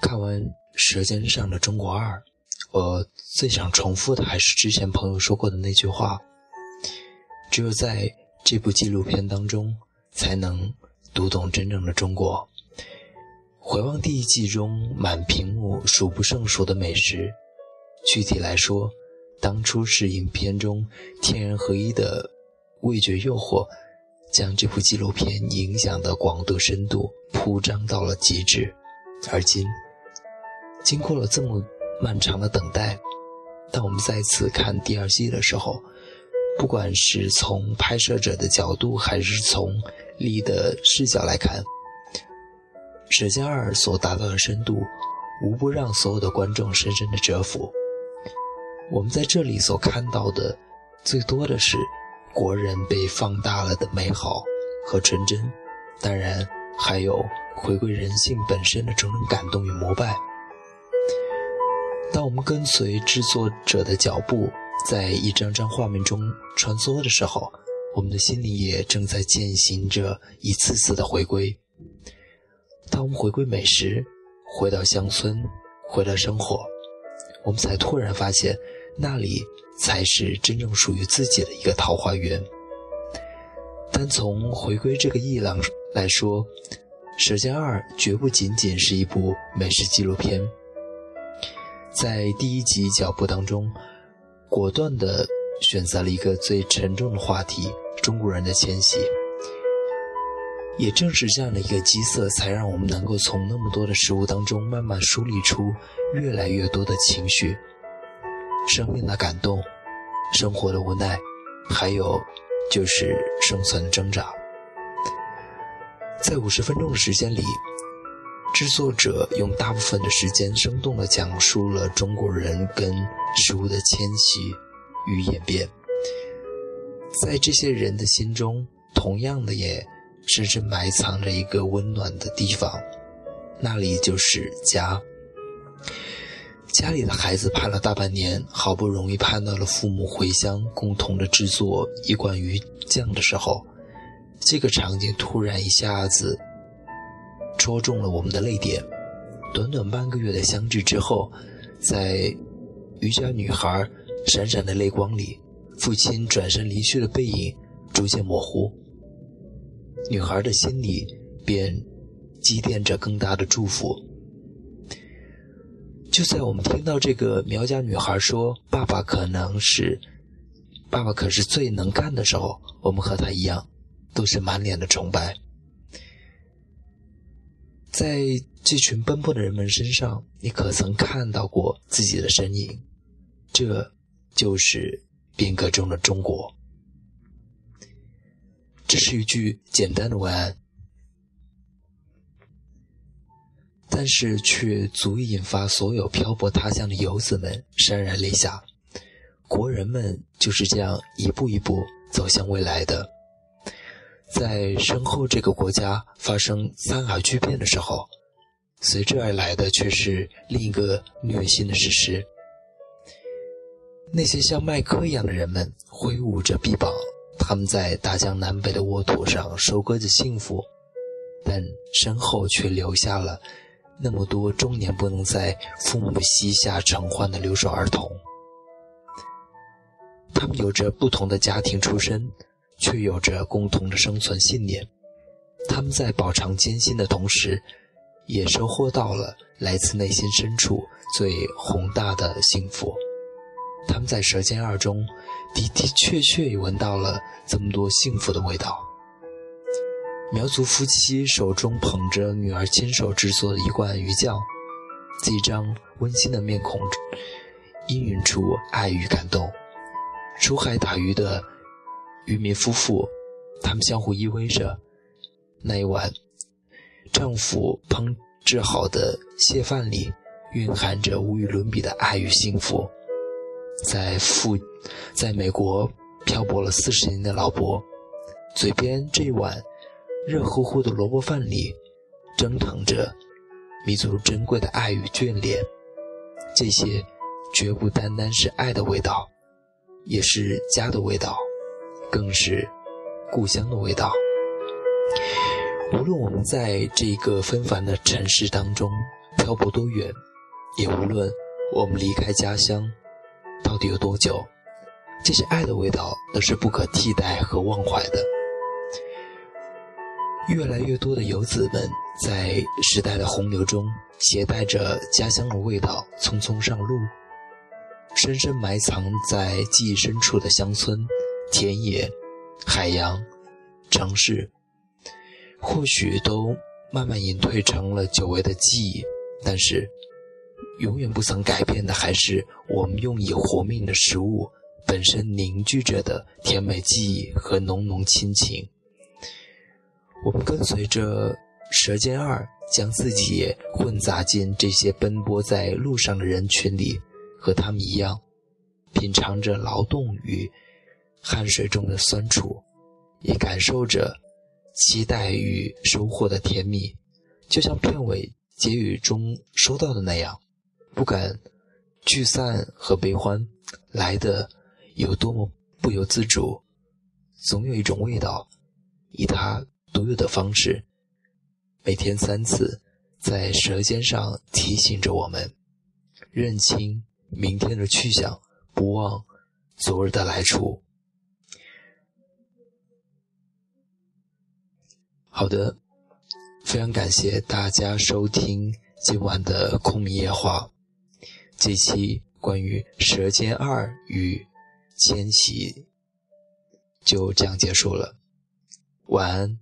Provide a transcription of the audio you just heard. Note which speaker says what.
Speaker 1: 看完《舌尖上的中国二》，我最想重复的还是之前朋友说过的那句话：只有在这部纪录片当中，才能读懂真正的中国。回望第一季中满屏幕数不胜数的美食，具体来说，当初是影片中天人合一的味觉诱惑，将这部纪录片影响的广度深度铺张到了极致。而今，经过了这么漫长的等待，当我们再次看第二季的时候，不管是从拍摄者的角度，还是从力的视角来看，《舌尖二》所达到的深度，无不让所有的观众深深的折服。我们在这里所看到的，最多的是国人被放大了的美好和纯真，当然还有回归人性本身的种种感动与膜拜。当我们跟随制作者的脚步，在一张张画面中穿梭的时候，我们的心里也正在践行着一次次的回归。当我们回归美食，回到乡村，回到生活，我们才突然发现，那里才是真正属于自己的一个桃花源。单从回归这个意义来说，《舌尖二》绝不仅仅是一部美食纪录片。在第一集脚步当中，果断地选择了一个最沉重的话题——中国人的迁徙。也正是这样的一个基色，才让我们能够从那么多的食物当中慢慢梳理出越来越多的情绪：生命的感动、生活的无奈，还有就是生存挣扎。在五十分钟的时间里，制作者用大部分的时间生动地讲述了中国人跟食物的迁徙与演变。在这些人的心中，同样的也。深深埋藏着一个温暖的地方，那里就是家。家里的孩子盼了大半年，好不容易盼到了父母回乡，共同的制作一罐鱼酱的时候，这个场景突然一下子戳中了我们的泪点。短短半个月的相聚之后，在渔家女孩闪闪的泪光里，父亲转身离去的背影逐渐模糊。女孩的心里便积淀着更大的祝福。就在我们听到这个苗家女孩说“爸爸可能是爸爸可是最能干”的时候，我们和她一样，都是满脸的崇拜。在这群奔波的人们身上，你可曾看到过自己的身影？这就是变革中的中国。这是一句简单的文案，但是却足以引发所有漂泊他乡的游子们潸然泪下。国人们就是这样一步一步走向未来的。在身后这个国家发生三海巨变的时候，随之而来的却是另一个虐心的事实：那些像麦克一样的人们挥舞着臂膀。他们在大江南北的沃土上收割着幸福，但身后却留下了那么多终年不能在父母膝下承欢的留守儿童。他们有着不同的家庭出身，却有着共同的生存信念。他们在饱尝艰辛的同时，也收获到了来自内心深处最宏大的幸福。他们在《舌尖二》中的的确确也闻到了这么多幸福的味道。苗族夫妻手中捧着女儿亲手制作的一罐鱼酱，几张温馨的面孔氤氲出爱与感动。出海打鱼的渔民夫妇，他们相互依偎着，那一碗丈夫烹制好的蟹饭里蕴含着无与伦比的爱与幸福。在父，在美国漂泊了四十年的老伯，嘴边这一碗热乎乎的萝卜饭里，蒸腾着弥足珍贵的爱与眷恋。这些绝不单单是爱的味道，也是家的味道，更是故乡的味道。无论我们在这个纷繁的城市当中漂泊多远，也无论我们离开家乡到底有多久，这些爱的味道都是不可替代和忘怀的。越来越多的游子们在时代的洪流中，携带着家乡的味道，匆匆上路，深深埋藏在记忆深处的乡村、田野、海洋、城市。或许都慢慢隐退成了久违的记忆，但是永远不曾改变的，还是我们用以活命的食物本身凝聚着的甜美记忆和浓浓亲情。我们跟随着《舌尖二》，将自己也混杂进这些奔波在路上的人群里，和他们一样，品尝着劳动与汗水中的酸楚，也感受着。期待与收获的甜蜜，就像片尾结语中说到的那样，不管聚散和悲欢来的有多么不由自主，总有一种味道，以它独有的方式，每天三次，在舌尖上提醒着我们，认清明天的去向，不忘昨日的来处。好的，非常感谢大家收听今晚的空明夜话，这期关于《舌尖二》与千玺就这样结束了，晚安。